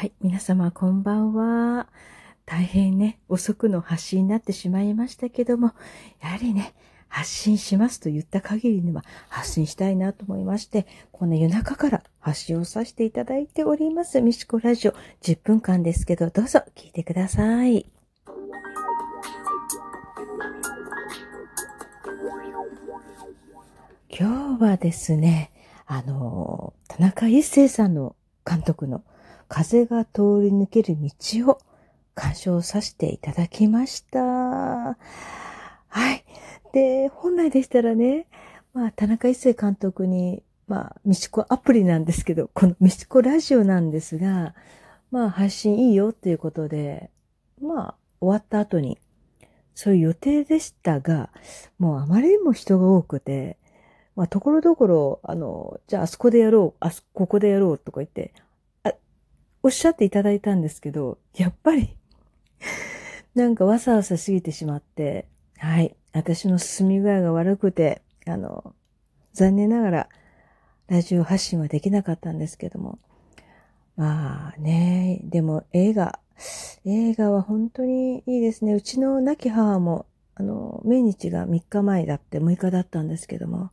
はい、皆様こんばんは。大変ね、遅くの発信になってしまいましたけども、やはりね、発信しますと言った限りには発信したいなと思いまして、この夜中から発信をさせていただいております、ミシコラジオ10分間ですけど、どうぞ聞いてください。今日はですね、あの、田中一生さんの監督の風が通り抜ける道を鑑賞させていただきました。はい。で、本来でしたらね、まあ、田中一生監督に、まあ、ミシコアプリなんですけど、このミシコラジオなんですが、まあ、配信いいよっていうことで、まあ、終わった後に、そういう予定でしたが、もうあまりにも人が多くて、まあ、ところどころ、あの、じゃああそこでやろう、あそ、ここでやろうとか言って、おっしゃっていただいたんですけど、やっぱり なんかわさわさ過ぎてしまって、はい。私の進み具合が悪くて、あの、残念ながら、ラジオ発信はできなかったんですけども。まあね、でも映画、映画は本当にいいですね。うちの亡き母も、あの、命日が3日前だって6日だったんですけども、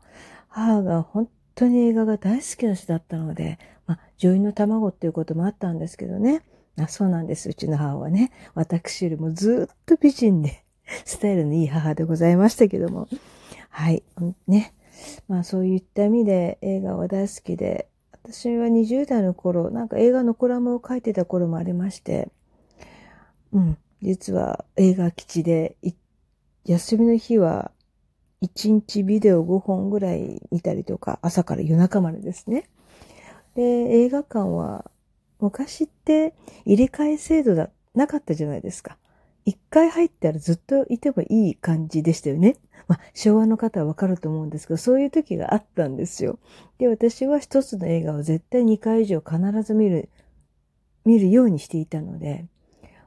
母が本当に映画が大好きな人だったので、まあ、女優の卵っていうこともあったんですけどね。あそうなんです。うちの母はね。私よりもずっと美人で、スタイルのいい母でございましたけども。はい。ね。まあそういった意味で映画は大好きで、私は20代の頃、なんか映画のコラムを書いてた頃もありまして、うん。実は映画基地で、休みの日は1日ビデオ5本ぐらい見たりとか、朝から夜中までですね。で、映画館は昔って入れ替え制度だ、なかったじゃないですか。一回入ったらずっといてもいい感じでしたよね。まあ、昭和の方はわかると思うんですけど、そういう時があったんですよ。で、私は一つの映画を絶対2回以上必ず見る、見るようにしていたので、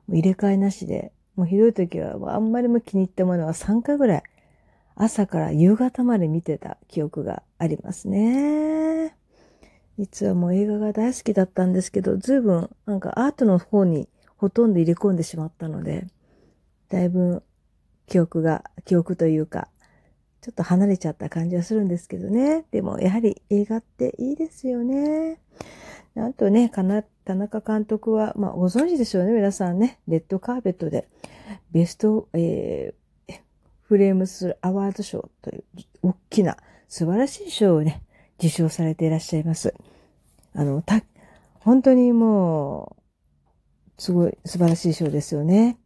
もう入れ替えなしで、もうひどい時はあんまりも気に入ったものは3回ぐらい朝から夕方まで見てた記憶がありますね。実はもう映画が大好きだったんですけど、随分なんかアートの方にほとんど入れ込んでしまったので、だいぶ記憶が、記憶というか、ちょっと離れちゃった感じはするんですけどね。でもやはり映画っていいですよね。あとね、かな田中監督は、まあご存知でしょうね、皆さんね。レッドカーペットでベスト、えフレームスアワード賞という大きな素晴らしい賞をね、受賞されていらっしゃいます。あの、た、本当にもう、すごい素晴らしい賞ですよね。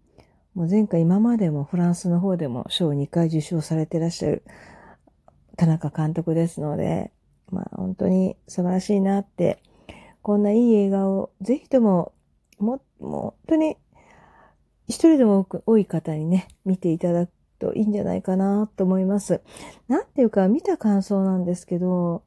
もう前回今までもフランスの方でも賞を2回受賞されていらっしゃる田中監督ですので、まあ本当に素晴らしいなって、こんないい映画をぜひとも、も、もう本当に一人でも多く、多い方にね、見ていただくといいんじゃないかなと思います。なんていうか、見た感想なんですけど、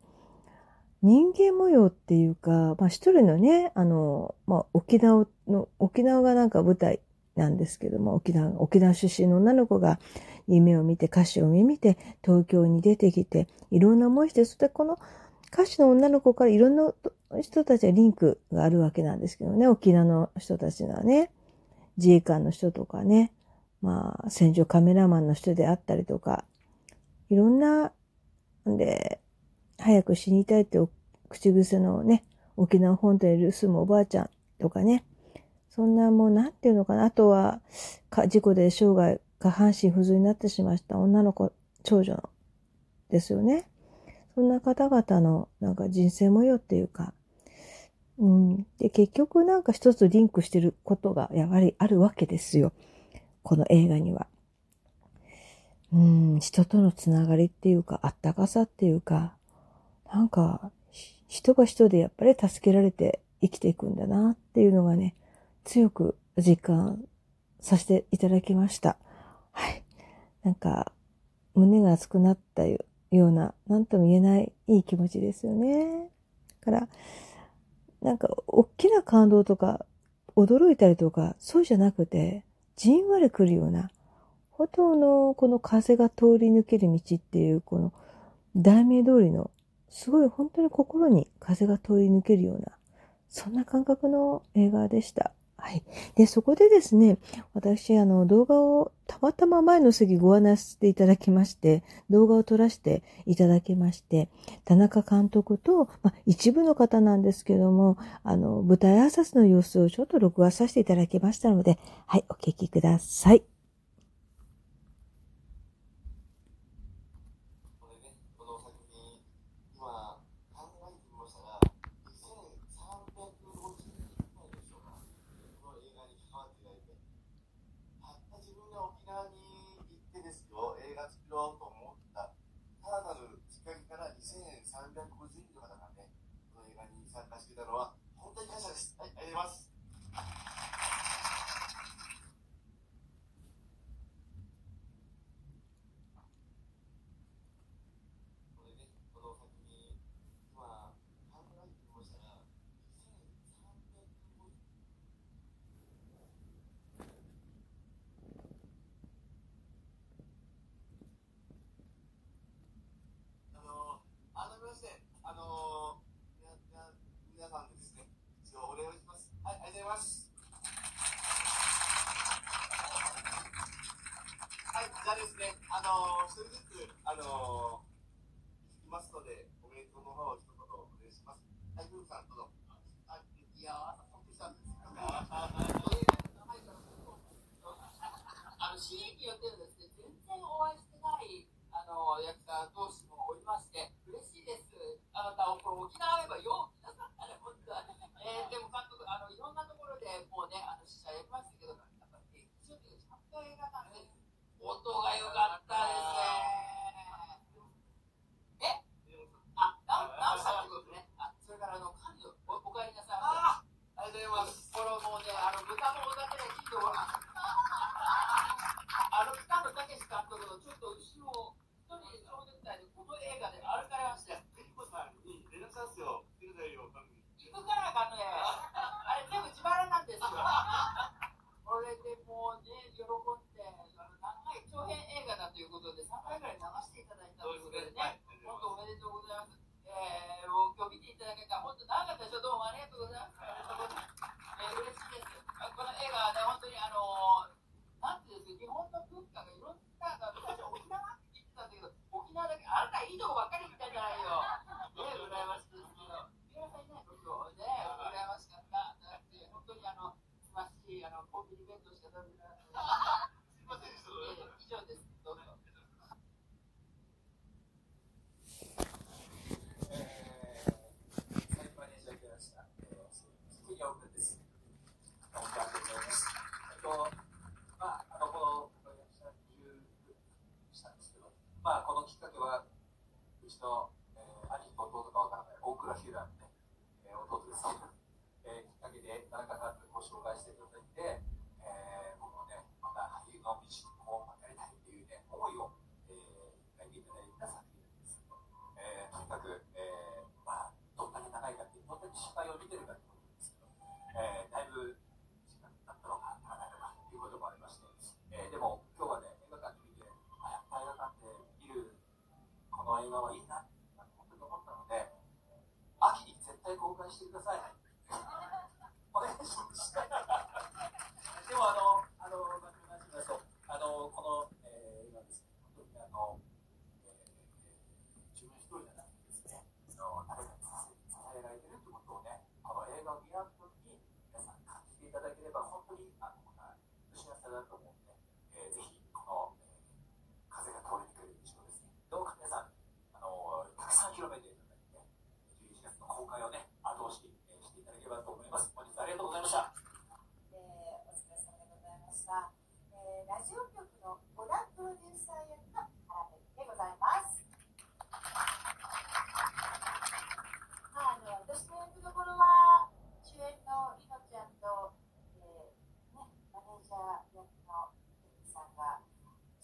人間模様っていうか、まあ一人のね、あの、まあ沖縄の、沖縄がなんか舞台なんですけども、沖縄、沖縄出身の女の子が夢を見て、歌詞を見て、東京に出てきて、いろんな思いして、そしてこの歌手の女の子からいろんな人たちはリンクがあるわけなんですけどね、沖縄の人たちがね、自衛官の人とかね、まあ、戦場カメラマンの人であったりとか、いろんな、で、早く死にたいって口癖のね、沖縄本島に住むおばあちゃんとかね、そんなもうなんていうのかな、あとは、事故で生涯下半身不随になってしまった女の子、長女、ですよね。そんな方々のなんか人生模様っていうか、うん。で、結局なんか一つリンクしてることがやはりあるわけですよ。この映画には。うん、人とのつながりっていうか、あったかさっていうか、なんか、人が人でやっぱり助けられて生きていくんだなっていうのがね、強く実感させていただきました。はい。なんか、胸が熱くなったような、なんとも言えないいい気持ちですよね。だから、なんか、大きな感動とか、驚いたりとか、そうじゃなくて、じんわり来るような、ほとのこの風が通り抜ける道っていう、この題名通りの、すごい本当に心に風が通り抜けるような、そんな感覚の映画でした。はい。で、そこでですね、私、あの、動画をたまたま前の席ご案内していただきまして、動画を撮らせていただきまして、田中監督と、まあ、一部の方なんですけども、あの、舞台挨拶の様子をちょっと録画させていただきましたので、はい、お聞きください。ずつ、あのー、いますので、おでうの方を一言お願いします。さん、あ、いやー、したんです、あの、新ですね、全然お会いしてない、あの、役者同士もおりまして、嬉しいです。あなた、沖縄ばようの映画はいいなって思ったので、秋に絶対公開してください。お願いします。でもあの、あの、まあ、じだと、あの、この、えー、今ですね、本当にあの、えー、自分一人じゃなくてですね、あの誰かに伝えられてるってことをね、この映画を見られたときに、皆さん感じていただければ、本当に、あの、また、幸だと思う。プロデューサー役原でございます。まあ、あの私の役どころは主演のりのちゃんと、えーね、マネージャー役のゆみさんが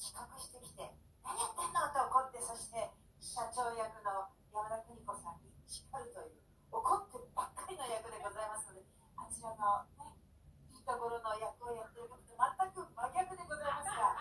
遅刻してきて「何やってんの?」と怒ってそして社長役の山田邦子さんに叱るという怒ってばっかりの役でございますのであちらの、ね、いいところの役をやってることと全く真逆でございますが。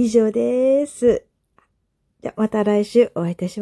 以上です。じゃ、また来週お会いいたしましょう。